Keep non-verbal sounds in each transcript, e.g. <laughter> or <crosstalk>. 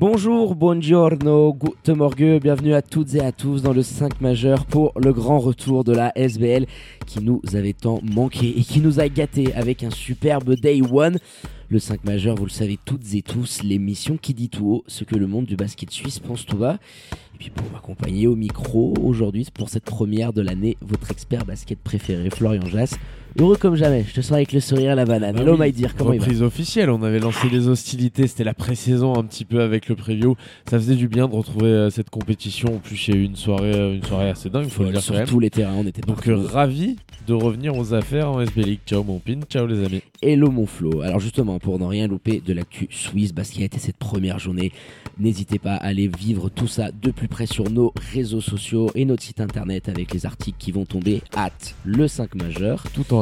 Bonjour, buongiorno, guten morgue, bienvenue à toutes et à tous dans le 5 majeur pour le grand retour de la SBL qui nous avait tant manqué et qui nous a gâté avec un superbe day one. Le 5 majeur, vous le savez toutes et tous, l'émission qui dit tout haut ce que le monde du basket suisse pense tout bas. Et puis pour m'accompagner au micro aujourd'hui pour cette première de l'année, votre expert basket préféré, Florian Jass. Heureux comme jamais, je te sens avec le sourire à la banane. Bah Hello oui, my dear, comment il va Reprise officielle, on avait lancé les hostilités, c'était la pré-saison un petit peu avec le preview. Ça faisait du bien de retrouver euh, cette compétition. En plus, il y a eu une soirée, euh, une soirée assez dingue, faut le dire quand Sur même. tous les terrains, on était Donc euh, ravi de revenir aux affaires en SB League. Ciao mon pin, ciao les amis. Hello mon Flo. Alors justement, pour ne rien louper de l'actu Suisse basket et cette première journée, n'hésitez pas à aller vivre tout ça de plus près sur nos réseaux sociaux et notre site internet avec les articles qui vont tomber at le 5 majeur Tout en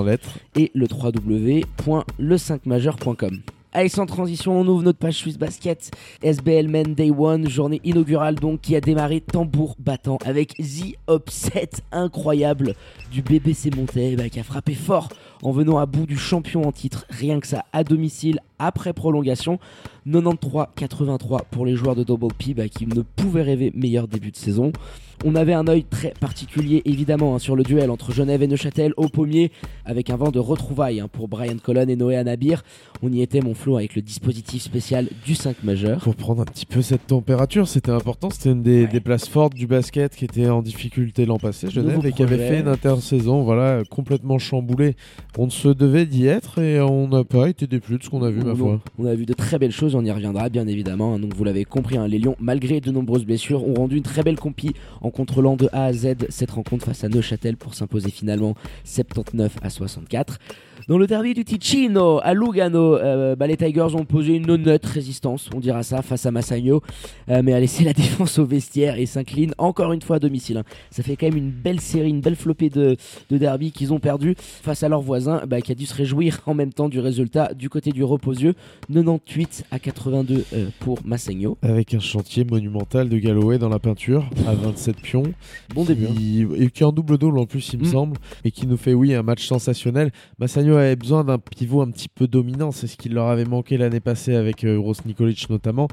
et le www.le5majeur.com. Allez, sans transition, on ouvre notre page Suisse Basket. SBL Men Day One, journée inaugurale donc, qui a démarré tambour battant avec The Upset incroyable du BBC Montais bah, qui a frappé fort en venant à bout du champion en titre, rien que ça, à domicile, après prolongation. 93-83 pour les joueurs de Double P bah, qui ne pouvaient rêver meilleur début de saison. On avait un œil très particulier évidemment hein, sur le duel entre Genève et Neuchâtel au pommier avec un vent de retrouvailles hein, pour Brian Colon et Noé Anabir. On y était mon flot avec le dispositif spécial du 5 majeur. Pour prendre un petit peu cette température, c'était important. C'était une des, Ouais. des places fortes du basket qui était en difficulté l'an passé, Genève, Nouveau et qui avait fait une intersaison voilà, complètement chamboulée. On se devait d'y être et on n'a pas été déçus de ce qu'on a vu, On a vu de très belles choses, on y reviendra bien évidemment. Donc vous l'avez compris, hein, les Lions, malgré de nombreuses blessures, ont rendu une très belle compie en contrôlant de A à Z cette rencontre face à Neuchâtel pour s'imposer finalement 79 à 64. Dans le derby du Ticino à Lugano, euh, bah, les Tigers ont posé une honnête résistance, on dira ça, face à Massagno, euh, mais a laissé la <laughs> défense au vestiaire et s'incline encore une fois à domicile. hein. Ça fait quand même une belle série, une belle flopée de, de derby qu'ils ont perdu face à leur voisin bah, qui a dû se réjouir <laughs> en même temps du résultat du côté du reposieux 98 à 82 euh, pour Massagno. Avec un chantier monumental de Galloway dans la peinture à 27 pions. Bon début. hein. qui, et qui est en double double en plus il me Mm. semble et qui nous fait oui un match sensationnel Massagno avait besoin d'un pivot un petit peu dominant c'est ce qu'il leur avait manqué l'année passée avec euh, Ross Nikolic notamment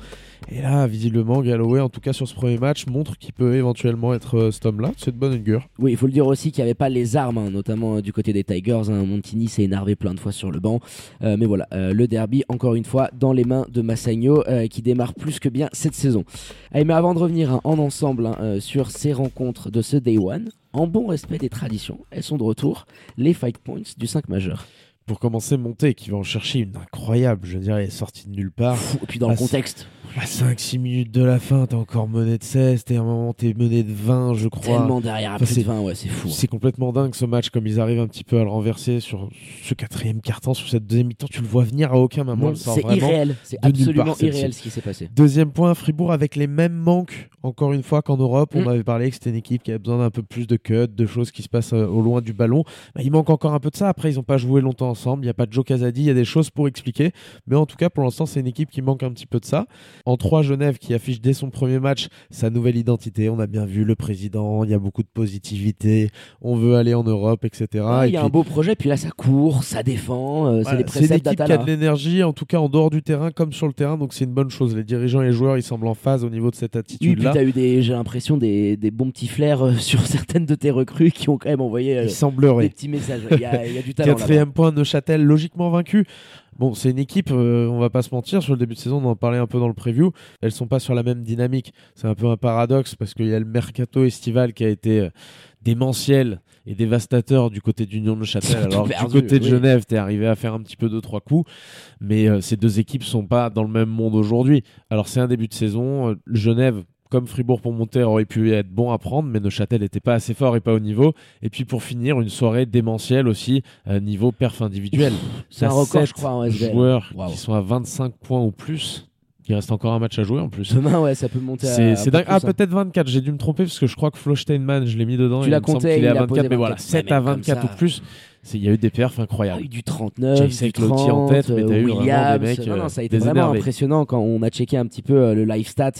et là visiblement Galloway en tout cas sur ce premier match montre qu'il peut éventuellement être euh, cet homme là c'est bonne augure Oui, il faut le dire aussi qu'il n'y avait pas les armes, hein, notamment euh, du côté des Tigers. hein. Montini s'est énervé plein de fois sur le banc. Euh, mais voilà, euh, le derby, encore une fois, dans les mains de Massagno, euh, qui démarre plus que bien cette saison. Allez, mais avant de revenir hein, en ensemble euh, sur ces rencontres de ce Day One, en bon respect des traditions, elles sont de retour, les fight points du 5 majeur. Pour commencer Monté qui va en chercher une incroyable je veux dire elle est sortie de nulle part Fou, et puis dans Ah, le c'est- contexte, à 5-6 minutes de la fin t'es encore mené de 16 t'es à un moment t'es mené de 20 je crois tellement derrière, à Enfin, plus c'est- de 20, ouais, c'est fou. hein. C'est complètement dingue ce match, comme ils arrivent un petit peu à le renverser sur ce quatrième quart-temps, sur cette deuxième mi-temps. Tu le vois venir à aucun moment. C'est irréel, c'est absolument part, irréel ce qui s'est passé. Deuxième point, Fribourg avec les mêmes manques, encore une fois qu'en Europe. Mm. On avait parlé que c'était une équipe qui avait besoin d'un peu plus de cuts, de choses qui se passent euh, au loin du ballon. Bah, il manque encore un peu de ça. Après, ils n'ont pas joué longtemps ensemble. Il n'y a pas de Joe Casadi, il y a des choses pour expliquer. Mais en tout cas, pour l'instant, c'est une équipe qui manque un petit peu de ça. En 3, Genève qui affiche dès son premier match sa nouvelle identité. On a bien vu le président, il y a beaucoup de positivité. On veut aller en Europe, etc. Ouais, Et il y a puis- un beau projet, puis là ça court, ça défend, euh, c'est Voilà, les c'est une équipe qui a de l'énergie, en tout cas en dehors du terrain comme sur le terrain, donc c'est une bonne chose. Les dirigeants et les joueurs, ils semblent en phase au niveau de cette Oui, puis attitude-là. t'as eu des, j'ai l'impression des, des bons petits flairs euh, sur <laughs> certaines de tes recrues qui ont quand même envoyé euh, Il des petits messages. Il y a, il y a du talent Quatrième point, Neuchâtel, logiquement vaincu. Bon, c'est une équipe, euh, on va pas se mentir, sur le début de saison, on en parlait un peu dans le preview, elles sont pas sur la même dynamique. C'est un peu un paradoxe parce qu'il y a le mercato estival qui a été euh, démentiel et dévastateur du côté d'Union de. Surtout <laughs> Alors perdu, du côté de oui. Genève, t'es arrivé à faire un petit peu deux trois coups, mais euh, ces deux équipes sont pas dans le même monde aujourd'hui. Alors c'est un début de saison, Genève comme Fribourg pour monter aurait pu être bon à prendre, mais Neuchâtel n'était pas assez fort et pas au niveau. Et puis pour finir, une soirée démentielle aussi, euh, niveau perf individuel. C'est un record, je crois, en SBL. joueurs qui sont à 25 points ou plus. Il reste encore un match à jouer en plus. Demain, ouais, ça peut monter à. C'est dingue. Ah, hein. peut-être 24. J'ai dû me tromper parce que je crois que Flo Steinman, je l'ai mis dedans. Tu l'as il compté, qu'il est il à a posé 24. Mais voilà, 24. 7 Ouais, à mais comme 24 ça- ou plus. Il y a eu des perfs Ah, incroyables. du 39, Jay du Seclotti 30, en tête, mais t'as eu vraiment Williams. des mecs, non, non, euh, ça a été des vraiment énervés. impressionnant quand on a checké un petit peu euh, le live stat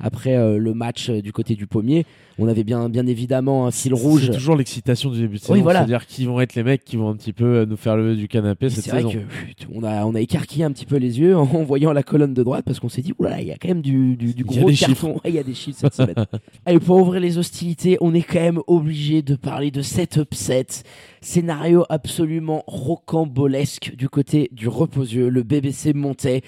après euh, le match euh, du côté du pommier. On avait bien, bien évidemment un fil rouge. C'est toujours l'excitation du début de saison. Oui, voilà. C'est-à-dire qui vont être les mecs qui vont un petit peu euh, nous faire lever du canapé Et cette C'est vrai saison. que pff, on a, on a écarquillé un petit peu les yeux <laughs> en voyant la colonne de droite parce qu'on s'est dit, oulala, il y a quand même du, gros carton. <laughs> Il y a des chiffres cette semaine. <laughs> Allez, pour ouvrir les hostilités, on est quand même obligé de parler de cet upset. Scénario absolument rocambolesque du côté du reposieux. Le BBC montait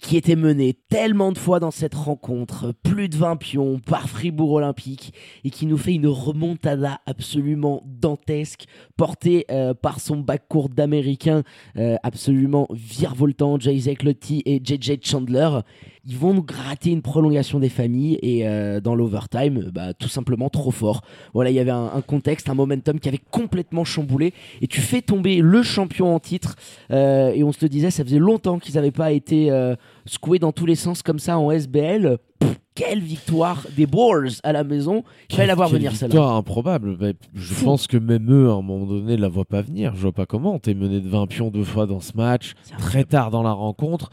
qui était mené tellement de fois dans cette rencontre, plus de 20 pions par Fribourg Olympique, et qui nous fait une remontada absolument dantesque, portée euh, par son backcourt d'Américains euh, absolument virevoltant, Jay Lotti et JJ Chandler. Ils vont nous gratter une prolongation des familles, et euh, dans l'overtime, bah, tout simplement trop fort. Voilà, il y avait un, un contexte, un momentum qui avait complètement chamboulé, et tu fais tomber le champion en titre, euh, et on se le disait, ça faisait longtemps qu'ils n'avaient pas été euh, secoués dans tous les sens comme ça en SBL. Pff, quelle victoire des Bulls à la maison. Il fallait la voir venir celle-là. victoire improbable. Bah, je Fou. pense que même eux, à un moment donné, la voient pas venir. Je vois pas comment. T'es mené de 20 pions deux fois dans ce match, très tard dans la rencontre.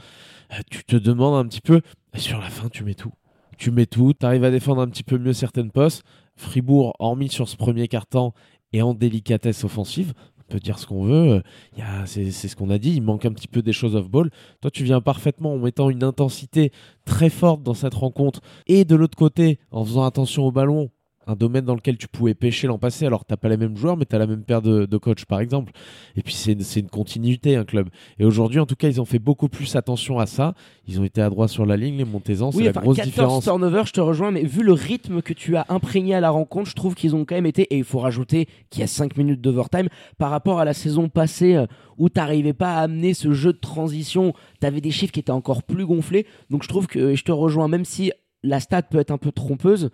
Tu te demandes un petit peu. et sur la fin, tu mets tout. Tu mets tout. T'arrives à défendre un petit peu mieux certaines postes. Fribourg, hormis sur ce premier quart-temps, est en délicatesse offensive. On peut dire ce qu'on veut. Euh, c'est ce qu'on a dit. Il manque un petit peu des choses off-ball. Toi, tu viens parfaitement en mettant une intensité très forte dans cette rencontre. Et de l'autre côté, en faisant attention au ballon, un domaine dans lequel tu pouvais pêcher l'an passé. Alors, t'as pas les mêmes joueurs, mais tu as la même paire de, de coachs, par exemple. Et puis, c'est une, continuité, un club. Et aujourd'hui, en tout cas, ils ont fait beaucoup plus attention à ça. Ils ont été adroits sur la ligne, les Montezans. C'est Oui, la enfin, grosse 14 différence. turnovers, je te rejoins, mais vu le rythme que tu as imprégné à la rencontre, je trouve qu'ils ont quand même été, et il faut rajouter qu'il y a 5 minutes d'overtime, par rapport à la saison passée euh, où tu n'arrivais pas à amener ce jeu de transition, tu avais des chiffres qui étaient encore plus gonflés, donc je trouve que je te rejoins, même si la stat peut être un peu trompeuse,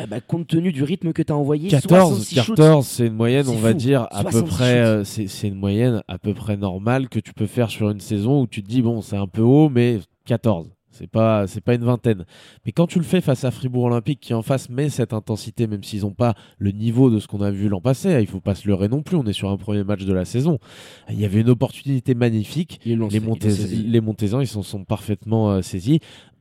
euh, bah, compte tenu du rythme que tu as envoyé, 14, 66 shoots, 14 c'est une moyenne, on va dire, à peu 66 près. euh, c'est une moyenne à peu près normale que tu peux faire sur une saison où tu te dis, bon, c'est un peu haut, mais 14. C'est pas, c'est pas une vingtaine. Mais quand tu le fais face à Fribourg Olympique, qui en face met cette intensité, même s'ils n'ont pas le niveau de ce qu'on a vu l'an passé, il faut pas se leurrer non plus. On est sur un premier match de la saison. Il y avait une opportunité magnifique. Les, les Montezans, ils s'en sont parfaitement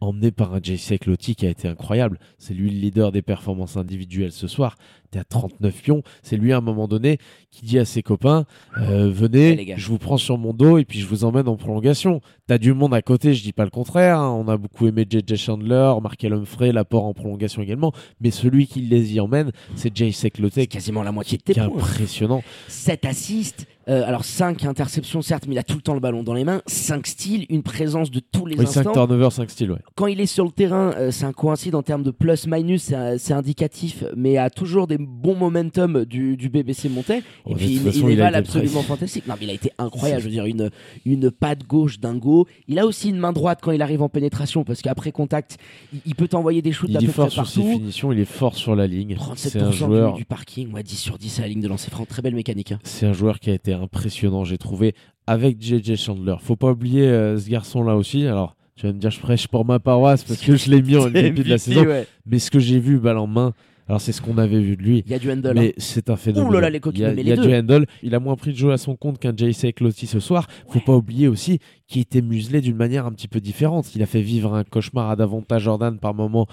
emmenés par un JC Lotti qui a été incroyable. C'est lui le leader des performances individuelles ce soir. T'es à 39 pions. C'est lui, à un moment donné, qui dit à ses copains euh, Venez, Ouais, je vous prends sur mon dos et puis je vous emmène en prolongation. T'as du monde à côté, je dis pas le contraire. hein. On a beaucoup aimé JJ Chandler, Markel Humphrey, l'apport en prolongation également. Mais celui qui les y emmène, c'est JC Lotti C'est qui, quasiment la moitié de qui tes impressionnant. 7 assists, euh, alors 5 interceptions certes, mais il a tout le temps le ballon dans les mains, 5 styles, une présence de tous les Oui, 5 instants. turnovers, 5 styles, ouais. Quand il est sur le terrain, euh, c'est un coïncide en termes de plus-minus, c'est un- c'est indicatif, mais a toujours des bons momentum du, du BBC Montais. Et Oh, de puis il, façon, il il absolument très- fantastique. Non, mais il a été incroyable. <laughs> Je veux dire, une, une patte gauche dingo. Il a aussi une main droite quand il arrive en pénétration, parce qu'après contact, il, il peut t'envoyer des shoots d'à Il est peu fort sur ses partout. finitions, il est fort sur la ligne. 37% C'est un du- joueur, du, parking, ouais, 10 sur 10 à la ligne de lancer franc. Très belle mécanique. hein. c'est un joueur qui a été impressionnant, j'ai trouvé, avec JJ Chandler. Faut pas oublier euh, ce garçon-là aussi. Alors, tu vas me dire, je prêche pour ma paroisse parce que je l'ai mis en <laughs> MVP de la saison. ouais. Mais ce que j'ai vu balle en main, alors c'est ce qu'on avait vu de lui. Il y a du handle. hein. Mais c'est un phénomène. Ouh là là, les coquilles, il y a, mais il y a du handle. Il a moins pris de jeu à son compte qu'un JC Cloty ce soir. Faut pas oublier aussi qu'il était muselé d'une manière un petit peu différente. Il a fait vivre un cauchemar à davantage Jordan par moment,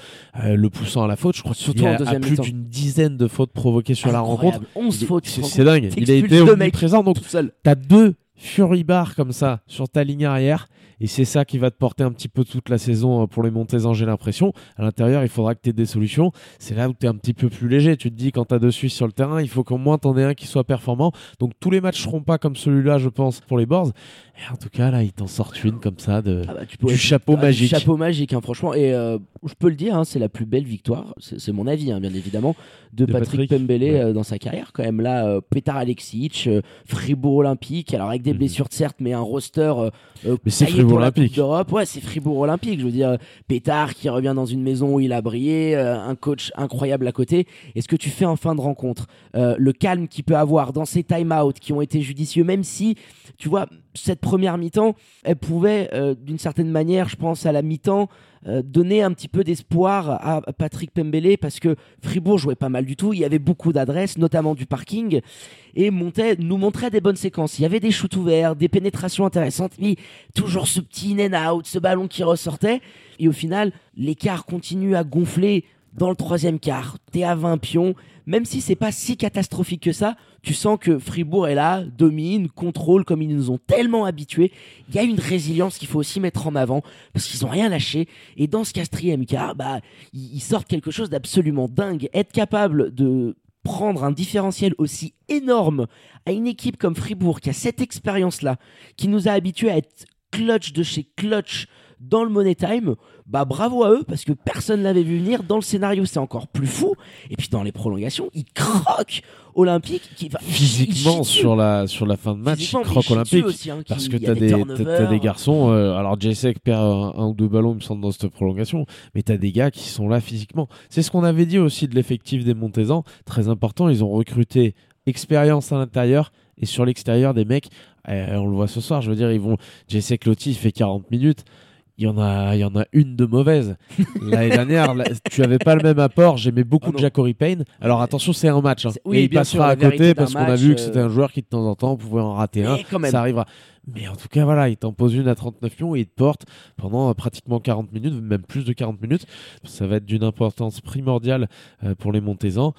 euh, le poussant à la faute. Je crois Surtout en deuxième plus mi-temps. d'une dizaine de fautes provoquées sur la rencontre. Incroyable. 11 Il est- fautes. tu te C'est dingue. Il a été omniprésent. Donc seul. T'as deux Fury Bars comme ça sur ta ligne arrière. Et c'est ça qui va te porter un petit peu toute la saison euh, pour les Montezans, j'ai l'impression. À l'intérieur, il faudra que tu aies des solutions. C'est là où tu es un petit peu plus léger. Tu te dis, quand tu as deux Suisses sur le terrain, il faut qu'au moins t'en aies un qui soit performant. Donc tous les matchs seront pas comme celui-là, je pense, pour les Boards. Et en tout cas, là, il t'en sort une comme ça de, Ah bah, tu peux- du chapeau Ah, magique. Du chapeau magique, hein, franchement. Et euh, je peux le dire, hein, c'est la plus belle victoire, c'est mon avis, hein, bien évidemment, de, De Patrick, Patrick, Pembele ouais. euh, dans sa carrière. Quand même, là, euh, Petar Alexic, Fribourg Olympique, alors avec des Mhm. blessures certes, mais un roster. Mais c'est Fribourg pour la Coupe Olympique. d'Europe. Ouais, c'est Fribourg Olympique. Je veux dire, Pétard qui revient dans une maison où il a brillé, euh, un coach incroyable à côté. Et ce que tu fais en fin de rencontre, euh, le calme qu'il peut avoir dans ses time-out qui ont été judicieux, même si, tu vois, cette première mi-temps, elle pouvait, euh, d'une certaine manière, je pense à la mi-temps, euh, donner un petit peu d'espoir à Patrick Pembele parce que Fribourg jouait pas mal du tout. Il y avait beaucoup d'adresses, notamment du parking, et montait, nous montrait des bonnes séquences. Il y avait des shoots ouverts, des pénétrations intéressantes, mais toujours ce petit in and out, ce ballon qui ressortait. Et au final, l'écart continue à gonfler dans le troisième quart. T'es à 20 pions même si c'est pas si catastrophique que ça, tu sens que Fribourg est là, domine, contrôle comme ils nous ont tellement habitués. Il y a une résilience qu'il faut aussi mettre en avant parce qu'ils ont rien lâché. Et dans ce quatrième quart, bah, ils sortent quelque chose d'absolument dingue. Être capable de prendre un différentiel aussi énorme à une équipe comme Fribourg qui a cette expérience-là, qui nous a habitués à être clutch de chez clutch dans le Money Time, bah bravo à eux parce que personne l'avait vu venir. Dans le scénario, c'est encore plus fou. Et puis dans les prolongations, ils croquent Olympique. Qui, Physiquement, sur la, sur la fin de match, ils croquent Olympique. Hein, parce que t'as des, as, des garçons. Euh, alors, Jacek perd un, ou deux ballons, il me semble, dans cette prolongation. Mais t'as des gars qui sont là physiquement. C'est ce qu'on avait dit aussi de l'effectif des Montezans. Très important, ils ont recruté expérience à l'intérieur et sur l'extérieur des mecs. Eh, on le voit ce soir, je veux dire, ils vont. Jacek Lotti, il fait 40 minutes il y en a, il y en a une de mauvaise. L'année dernière, tu avais pas le même apport. J'aimais beaucoup oh Jacory Payne. Alors attention, c'est un match. Hein. et il passera à côté parce qu'on a vu que c'était un euh, joueur qui de temps en temps pouvait en rater un. Ça arrivera. Mais en tout cas, voilà, il t'en pose une à 39 pions et il te porte pendant euh, pratiquement 40 minutes, même plus de 40 minutes. Ça va être d'une importance primordiale euh, pour les Montezans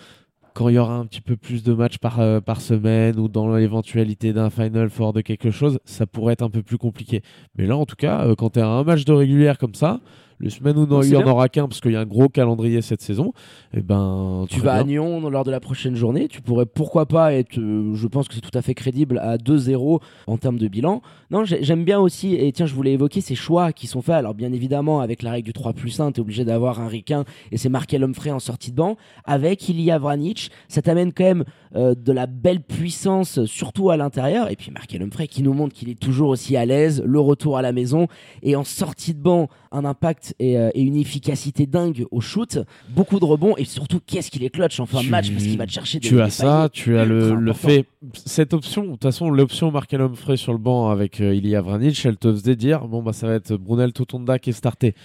quand il y aura un petit peu plus de matchs par, euh, semaine ou dans l'éventualité d'un Final Four de quelque chose, ça pourrait être un peu plus compliqué. Mais là, en tout cas, euh, quand tu as un match de régulière comme ça, les semaines où il n'y en aura qu'un parce qu'il y a un gros calendrier cette saison, et eh ben tu vas à Nyon lors de la prochaine journée, tu pourrais pourquoi pas être, euh, je pense que c'est tout à fait crédible à 2-0 en termes de bilan. Non, j'aime bien aussi et tiens, je voulais évoquer ces choix qui sont faits. Alors bien évidemment avec la règle du 3 plus 1, tu es obligé d'avoir un ricain et c'est Markel Humphrey en sortie de banc avec Ilya Vranic, ça t'amène quand même euh, de la belle puissance surtout à l'intérieur et puis Markel Humphrey qui nous montre qu'il est toujours aussi à l'aise, le retour à la maison et en sortie de banc un impact euh, et, une efficacité dingue au shoot, beaucoup de rebonds et surtout qu'est-ce qu'il est clutch en fin de match parce qu'il va te chercher des Tu as ça, tu as le, fait cette option, de toute façon l'option Markel Humphrey sur le banc avec euh, Ilya Vranic, elle te faisait dire bon bah ça va être Brunel Totonda qui est starté.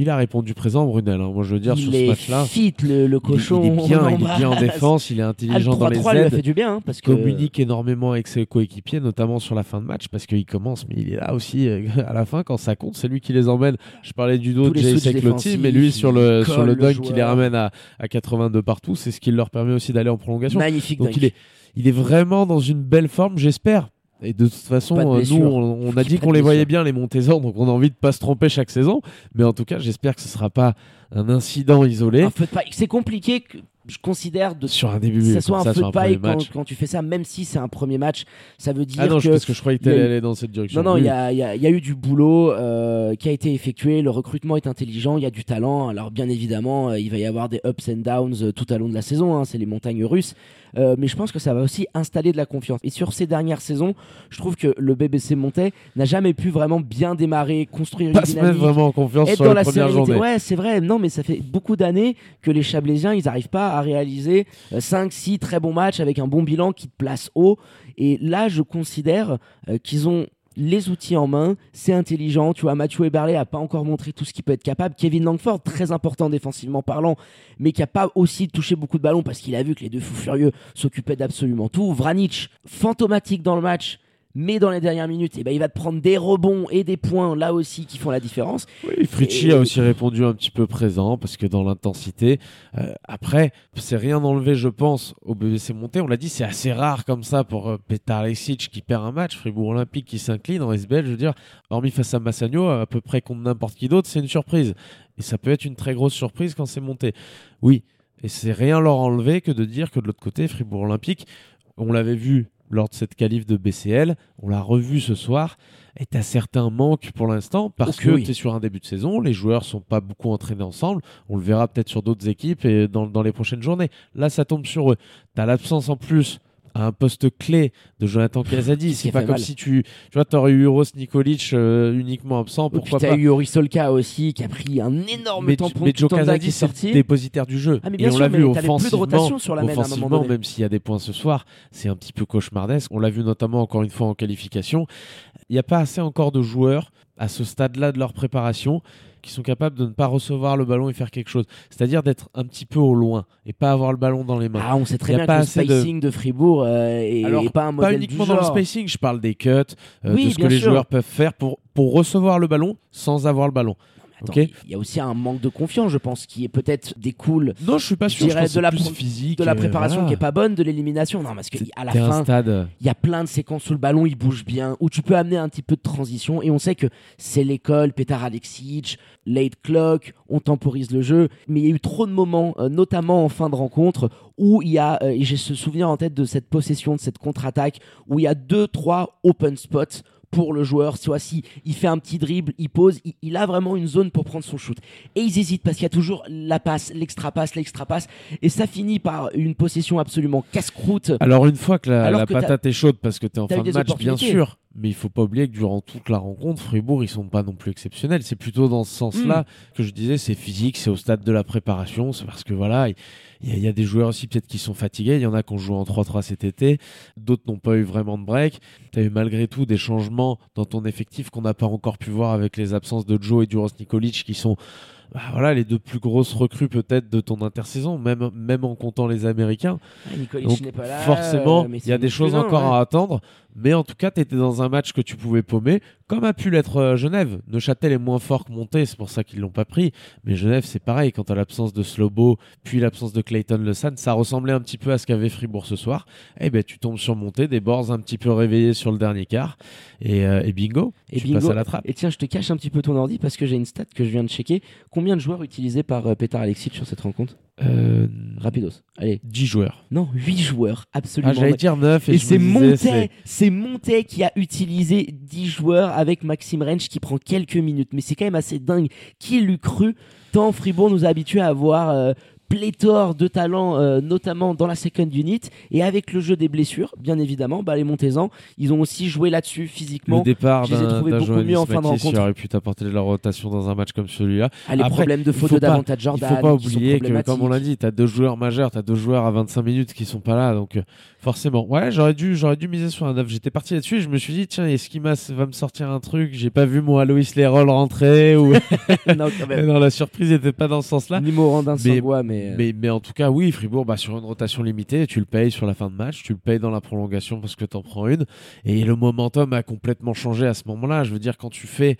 Il a répondu présent, Brunel. Hein. Moi, je veux dire, sur ce match-là. fit, le, le cochon. Il, est bien, <laughs> il est bien en défense, il est intelligent dans les aides. Il fait du bien. Hein, parce il communique énormément avec ses coéquipiers, notamment sur la fin de match, parce qu'il commence, mais il est là aussi euh, à la fin quand ça compte. C'est lui qui les emmène. Je parlais du dos de Jay Seklotti, mais lui, sur le, sur le dunk, qui les ramène à, à 82 partout, c'est ce qui leur permet aussi d'aller en prolongation. Magnifique. Donc, il est, il est vraiment dans une belle forme, j'espère. Et de toute façon, euh, nous, on, a dit qu'on les voyait bien, les Montésors, donc on a envie de pas se tromper chaque saison. Mais en tout cas, j'espère que ce sera pas un incident isolé. C'est compliqué je considère de sur un début ça soit un feu de paille quand, tu fais ça même si c'est un premier match ça veut dire ah non, que parce que je croyais que tu allais dans cette direction. Non non il y, a, y, a, y, a, eu du boulot euh, qui a été effectué. Le recrutement est intelligent il y a du talent. Alors bien évidemment euh, il va y avoir des ups and downs tout au long de la saison hein, c'est les montagnes russes. Euh, mais je pense que ça va aussi installer de la confiance. Et sur ces dernières saisons, je trouve que le BBC Montais n'a jamais pu vraiment bien démarrer, construire une dynamique, vraiment en confiance sur dans la première journée. Ouais, c'est vrai. Non, mais ça fait beaucoup d'années que les Chablaisiens, ils n'arrivent pas à réaliser 5 euh, 6 très bons matchs avec un bon bilan qui te place haut. Et là, je considère euh, qu'ils ont les outils en main, c'est intelligent. Tu vois, Mathieu Eberle a pas encore montré tout ce qu'il peut être capable. Kevin Langford, très important défensivement parlant, mais qui a pas aussi touché beaucoup de ballons parce qu'il a vu que les deux fous furieux s'occupaient d'absolument tout. Vranic, fantomatique dans le match, mais dans les dernières minutes, eh ben, il va te prendre des rebonds et des points là aussi qui font la différence. Oui, Fritchi a aussi répondu un petit peu présent parce que dans l'intensité, euh, après, c'est rien enlevé, je pense, au BBC Monté. On l'a dit, c'est assez rare comme ça pour euh, Petar qui perd un match, Fribourg Olympique qui s'incline en SBL. Je veux dire, hormis face à Massagno, à peu près contre n'importe qui d'autre, c'est une surprise. Et ça peut être une très grosse surprise quand c'est monté. Oui, et c'est rien leur enlever que de dire que de l'autre côté, Fribourg Olympique, on l'avait vu lors de cette qualif de BCL. On l'a revu ce soir. Et tu certains manques pour l'instant parce que tu es sur un début de saison. Les joueurs sont pas beaucoup entraînés ensemble. On le verra peut-être sur d'autres équipes et dans, les prochaines journées. Là, ça tombe sur eux. Tu as l'absence en plus à un poste clé de Jonathan Casadi. C'est pas comme mal si tu, tu vois, t'aurais eu Ross Nikolic euh, uniquement absent. Et puis Pourquoi t'as eu Orisolka aussi qui a pris un énorme mais, tampon mais de Joe Casadi, est c'est dépositaire du jeu. Ah, mais et bien on sûr, l'a mais vu t'avais plus de offensivement, rotation sur la main offensivement même s'il y a des points ce soir, c'est un petit peu cauchemardesque. On l'a vu notamment encore une fois en qualification. Il n'y a pas assez encore de joueurs à ce stade-là de leur préparation qui sont capables de ne pas recevoir le ballon et faire quelque chose. C'est-à-dire d'être un petit peu au loin et pas avoir le ballon dans les mains. Ah, on sait très bien pas que le assez de- spacing de, Fribourg euh, est, Alors, est pas un pas modèle uniquement du dans le spacing, je parle des cuts, euh, Oui, de ce que les sûr. joueurs peuvent faire pour, pour recevoir le ballon sans avoir le ballon. Attends. Il y a aussi un manque de confiance, je pense, qui est peut-être découle Non, je suis pas Je sûr. Je dirais pense de la que c'est pro- plus physique. de la euh, préparation voilà. qui est pas bonne, de l'élimination. Non, parce qu'à la fin, stade. il y a plein de séquences où le ballon il bouge bien, où tu peux amener un petit peu de transition. Et on sait que c'est l'école, Petar Alexic, late clock, on temporise le jeu. Mais il y a eu trop de moments, euh, notamment en fin de rencontre, où il y a, euh, et j'ai ce souvenir en tête de cette possession, de cette contre-attaque, où il y a deux, trois open spots pour le joueur. Soit si il fait un petit dribble, il pose, il, il a vraiment une zone pour prendre son shoot. Et ils hésitent parce qu'il y a toujours la passe, l'extra passe, l'extra passe. Et ça finit par une possession absolument casse-croûte. Alors une fois que la, que patate est chaude parce que t'es en t'as eu fin de match, bien sûr. Mais il faut pas oublier que durant toute la rencontre, Fribourg, ils sont pas non plus exceptionnels. C'est plutôt dans ce sens-là Hmm. que je disais, c'est physique, c'est au stade de la préparation. C'est parce que voilà, il il y, a- des joueurs aussi peut-être qui sont fatigués. Il y en a qui ont joué en 3-3 cet été. D'autres n'ont pas eu vraiment de break. Tu as eu malgré tout des changements dans ton effectif qu'on n'a pas encore pu voir avec les absences de Joe et Duros Nikolic qui sont bah, voilà, les deux plus grosses recrues peut-être de ton intersaison, même, même en comptant les Américains. Ah, Nikolic Donc n'est pas là. forcément, il y a des choses encore ouais. à attendre. Mais en tout cas, tu étais dans un match que tu pouvais paumer, comme a pu l'être euh, Genève. Neuchâtel est moins fort que Monté, c'est pour ça qu'ils l'ont pas pris. Mais Genève, c'est pareil. Quand à l'absence de Slobo, puis l'absence de Clayton Le San, ça ressemblait un petit peu à ce qu'avait Fribourg ce soir. Eh ben, tu tombes sur Monté, des bords un petit peu réveillés sur le dernier quart. Et, euh, et bingo, Et tu bingo. passes à la trappe. Et tiens, je te cache un petit peu ton ordi parce que j'ai une stat que je viens de checker. Combien de joueurs utilisés par euh, Petar Alexic sur cette rencontre Euh, Rapidos. Allez. 10 joueurs. Non, 8 joueurs, absolument. Ah, j'allais dire 9 et, c'est Montet, c'est- Montet qui a utilisé 10 joueurs avec Maxime Rensch qui prend quelques minutes. Mais c'est quand même assez dingue. Qui l'eût cru Tant Fribourg nous a habitués à avoir euh, pléthore de talents, euh, notamment dans la second unit. Et avec le jeu des blessures, bien évidemment, bah, les Montezans, ils ont aussi joué là-dessus physiquement. Le départ je les ai d'un trouvés beaucoup mieux en fin de Makis qui rencontre. aurait pu t'apporter de la rotation dans un match comme celui-là. Ah, les Après, problèmes de il faute de davantage Il Jordan. faut pas oublier que, comme on l'a dit, tu as deux joueurs majeurs, tu as deux joueurs à 25 minutes qui sont pas là. Donc, euh, forcément. Ouais, j'aurais dû, j'aurais dû miser sur un 9. J'étais parti là-dessus et je me suis dit, tiens, est-ce qu'il va me sortir un truc? J'ai pas vu mon Aloïs Leroll rentrer ou. <laughs> <laughs> non, quand même. non, la surprise n'était pas dans ce sens-là. Ni Morandin Mais- mais. euh, Mais, mais en tout cas, oui, Fribourg, bah, sur une rotation limitée, tu le payes sur la fin de match, tu le payes dans la prolongation parce que tu en prends une. Et le momentum a complètement changé à ce moment-là. Je veux dire, quand tu fais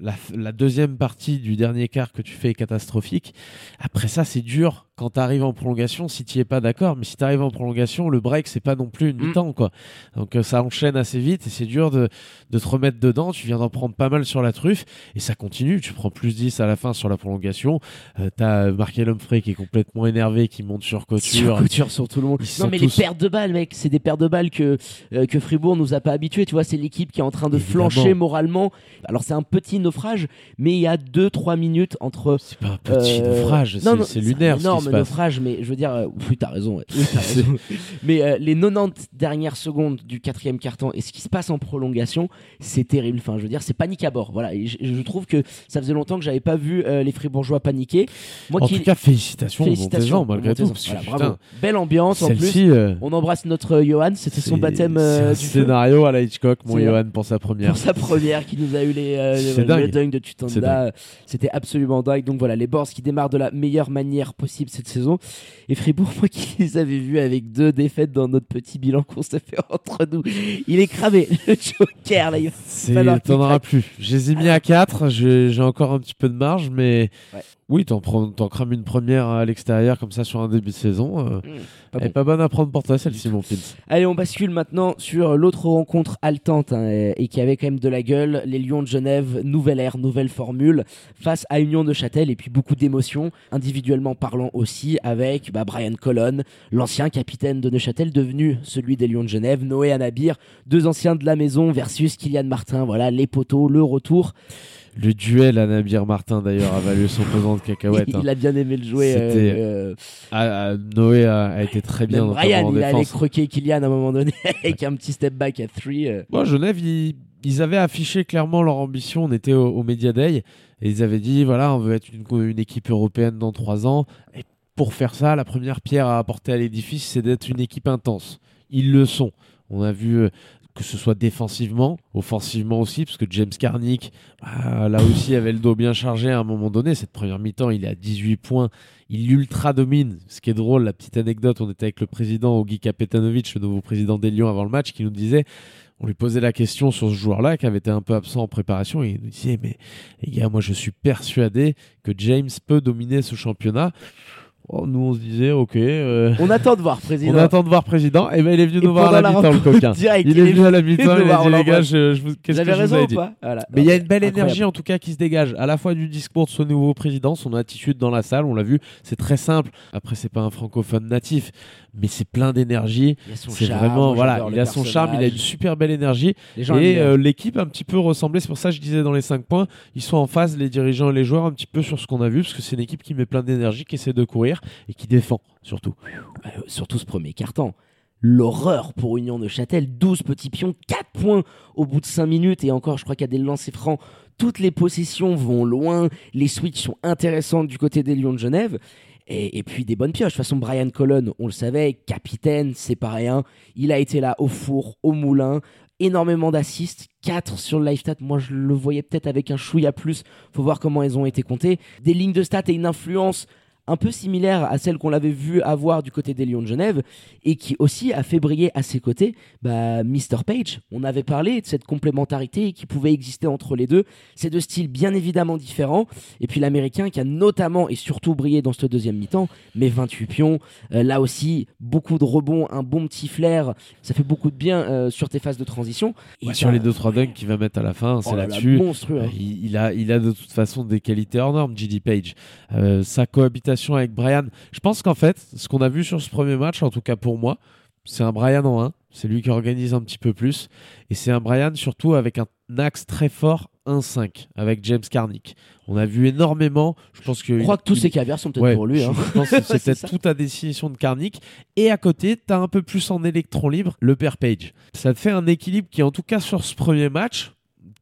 la, la deuxième partie du dernier quart que tu fais est catastrophique, après ça, c'est dur quand tu arrives en prolongation si tu es pas d'accord. Mais si tu arrives en prolongation, le break, c'est pas non plus une Mm. mi-temps. quoi. Donc euh, ça enchaîne assez vite et c'est dur de, de te remettre dedans. Tu viens d'en prendre pas mal sur la truffe et ça continue. Tu prends plus 10 à la fin sur la prolongation. Euh, T'as Markel Humphrey qui est complètement énervé, qui monte sur Sur couture. couture sur tout le monde. Ils Non mais les pertes de balles, mec, c'est des pertes de balles que euh, que Fribourg nous a pas habitués. Tu vois, c'est l'équipe qui est en train de Évidemment. flancher moralement. Alors c'est un petit naufrage, mais il y a 2-3 minutes entre. C'est pas un petit euh, naufrage, c'est- non, c'est lunaire un ce qui énorme passe. naufrage, mais je veux dire, euh, oui, t'as raison. ouais. Oui, t'as <laughs> raison. mais euh, les 90 dernières secondes du quatrième carton et ce qui se passe en prolongation, c'est terrible. Enfin, je veux dire, c'est panique à bord. Voilà. Et je, trouve que ça faisait longtemps que j'avais pas vu euh, les Fribourgeois paniquer. Moi En qui tout cas, félicitations, félicitations Montezan, malgré tout. Parce que, Voilà, putain, bravo. Belle ambiance en plus. On embrasse notre Johan, c'était son baptême du scénario à la Hitchcock, mon Johan, pour sa première. pour sa première qui nous a eu les, euh, <laughs> Le dingue. dunk de Tutanda. C'était absolument dingue. Donc voilà, les Boars qui démarrent de la meilleure manière possible cette saison. Et Fribourg, <laughs> moi qui les avais vus avec deux défaites dans notre petit bilan qu'on s'est fait entre nous, il est cramé, <laughs> le Joker là. Il T'en auras plus. Je les ai mis à 4, j'ai j'ai encore un petit peu de marge, mais Ouais. oui, t'en crames une première à l'extérieur comme ça sur un début de saison. euh, Pas elle est bon. pas bonne à prendre pour toi celle-ci, mon Pils. Allez, on bascule maintenant sur l'autre rencontre haletante hein, et qui avait quand même de la gueule. Les Lions de Genève nouvelle ère, nouvelle formule face à Union de Châtel et puis beaucoup d'émotions, individuellement parlant aussi, avec bah, Brian Colon, l'ancien capitaine de Neuchâtel devenu celui des Lions de Genève, Noé Anabir, deux anciens de la maison versus Kylian Martin, voilà les poteaux, le retour. Le duel à Nabir Martin d'ailleurs a valu son pesant de cacahuètes. <laughs> il, a bien aimé le jouer. Euh, euh, Ah, ah, Noé a, a été très bien Brian, il allait défense. croquer Kylian à un moment donné <laughs> avec un petit step back à 3. Moi, Genève, ils, ils avaient affiché clairement leur ambition. On était au, au et ils avaient dit voilà, on veut être une, équipe européenne dans trois ans. Et pour faire ça, la première pierre à apporter à l'édifice, c'est d'être une équipe intense. Ils le sont. On a vu euh, que ce soit défensivement, offensivement aussi, parce que James Carnick, bah, là aussi, avait le dos bien chargé à un moment donné. Cette première mi-temps, il est à 18 points. Il ultra domine. Ce qui est drôle, la petite anecdote, on était avec le président Ogi Kapetanovic, le nouveau président des Lions avant le match, qui nous disait on lui posait la question sur ce joueur-là qui avait été un peu absent en préparation et il nous disait mais les gars moi je suis persuadé que James peut dominer ce championnat. Oh, nous on se disait ok euh, On attend de voir, président. <laughs> on attend de voir président et ben il est venu Et nous voir à la mi-temps le coquin. directe, il est venu à la mi-temps il a dit les gars je, je vous- qu'est-ce que avez je vous raison dit Voilà. mais il y a une belle Incroyable. énergie en tout cas qui se dégage, à la fois du discours de ce nouveau président, son attitude dans la salle, on l'a vu, c'est très simple. Après, c'est pas un francophone natif, mais c'est plein d'énergie. Il a son C'est charme, vraiment, voilà, il a son charme, il a une super belle énergie. Et euh, l'équipe un petit peu ressemblait, c'est pour ça que je disais dans les 5 points, ils sont en phase, les dirigeants et les joueurs, un petit peu sur ce qu'on a vu, parce que c'est une équipe qui met plein d'énergie, qui essaie de courir et qui défend surtout. Euh, surtout ce premier carton. L'horreur pour Union de Châtel, 12 petits pions, 4 points au bout de 5 minutes et encore je crois qu'il y a des lancers francs. Toutes les possessions vont loin, les switches sont intéressantes du côté des Lions de Genève. Et, puis des bonnes pioches. De toute façon, Brian Colon, on le savait, capitaine, c'est pas rien. Il a été là au four, au moulin, énormément d'assists, 4 sur le live stat. Moi, je le voyais peut-être avec un chouïa plus. Faut voir comment elles ont été comptées. Des lignes de stats et une influence un peu similaire à celle qu'on l'avait vu avoir du côté des Lions de Genève et qui aussi a fait briller à ses côtés bah, Mr. Page. On avait parlé de cette complémentarité qui pouvait exister entre les deux. C'est deux styles bien évidemment différents. Et puis l'américain qui a notamment et surtout brillé dans ce deuxième mi-temps, mais 28 pions. Euh, là aussi, beaucoup de rebonds, un bon petit flair. Ça fait beaucoup de bien euh, sur tes phases de transition. Et Ouais, sur bah, les 2-3 dunks qu'il va mettre à la fin, oh c'est là, là-dessus. monstrueux. hein. Euh, Il, il a, il a de toute façon des qualités hors normes, JD Page. Euh, sa cohabitation avec Brian, je pense qu'en fait, ce qu'on a vu sur ce premier match, en tout cas pour moi, c'est un Brian en 1. C'est lui qui organise un petit peu plus. Et c'est un Brian surtout avec un axe très fort 1-5 avec James Carnick. On a vu énormément. Je pense que Je crois que tous ces caviars sont peut-être Ouais, pour lui. je- hein. Je pense que <laughs> c'est peut-être ça. tout à destination de Carnick. Et à côté, tu as un peu plus en électron libre le père Page. Ça te fait un équilibre qui, en tout cas sur ce premier match,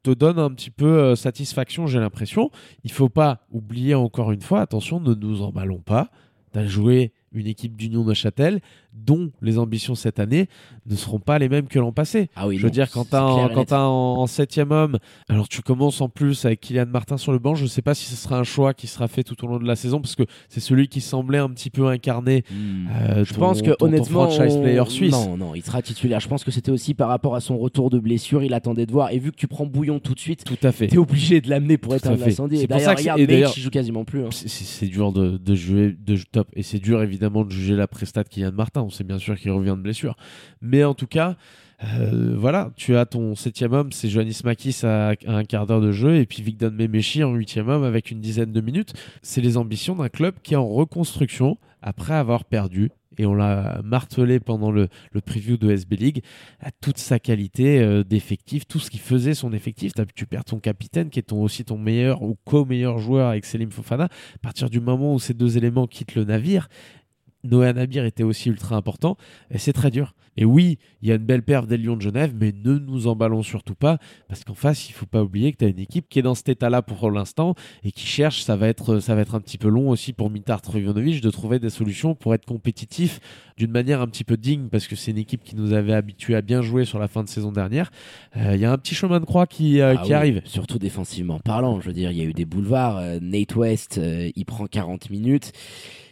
te donne un petit peu euh, satisfaction, j'ai l'impression. Il faut pas oublier encore une fois, attention, ne nous emballons pas. Tu as joué une équipe d'Union de Châtel dont les ambitions cette année ne seront pas les mêmes que l'an passé. Ah oui, Je veux non, dire, quand c'est t'as en, septième homme, alors tu commences en plus avec Kylian Martin sur le banc, je sais pas si ce sera un choix qui sera fait tout au long de la saison, parce que c'est celui qui semblait un petit peu incarner Hmm. euh, Je ton- pense que ton- ton honnêtement, franchise on- player suisse. non, non, il sera titulaire. Je pense que c'était aussi par rapport à son retour de blessure. Il attendait de voir. Et vu que tu prends Bouillon tout de suite, Tout à fait. t'es obligé de l'amener pour à éteindre fait. l'incendie. C'est Et pour d'ailleurs, ça que c'est- regarde, Mage, il joue quasiment plus. hein. C'est dur de, de jouer de top et c'est dur évidemment de juger la prestat de Kylian Martin. On sait bien sûr qu'il revient de blessure, mais en tout cas, euh, voilà, tu as ton septième homme, c'est Johannes Makis à, un quart d'heure de jeu et puis Victor Memechi en huitième homme avec une dizaine de minutes. C'est les ambitions d'un club qui est en reconstruction après avoir perdu. Et on l'a martelé pendant le, le preview de SB League, à toute sa qualité euh, d'effectif, tout ce qui faisait son effectif. Tu perds ton capitaine, qui est ton, aussi ton meilleur ou co-meilleur joueur avec Selim Fofana. À partir du moment où ces deux éléments quittent le navire, Noé Nabir était aussi ultra important et c'est très dur. Et oui, il y a une belle perf des Lions de Genève, mais ne nous emballons surtout pas parce qu'en face, il faut pas oublier que tu as une équipe qui est dans cet état-là pour l'instant et qui cherche, ça va être ça va être un petit peu long aussi pour Mitar Trivionovic de trouver des solutions pour être compétitif d'une manière un petit peu digne parce que c'est une équipe qui nous avait habitués à bien jouer sur la fin de saison dernière. Euh, Il y a un petit chemin de croix qui, euh, Ah qui oui, arrive. Surtout défensivement parlant. Je veux dire, il y a eu des boulevards. Euh, Nate West, euh, il prend 40 minutes.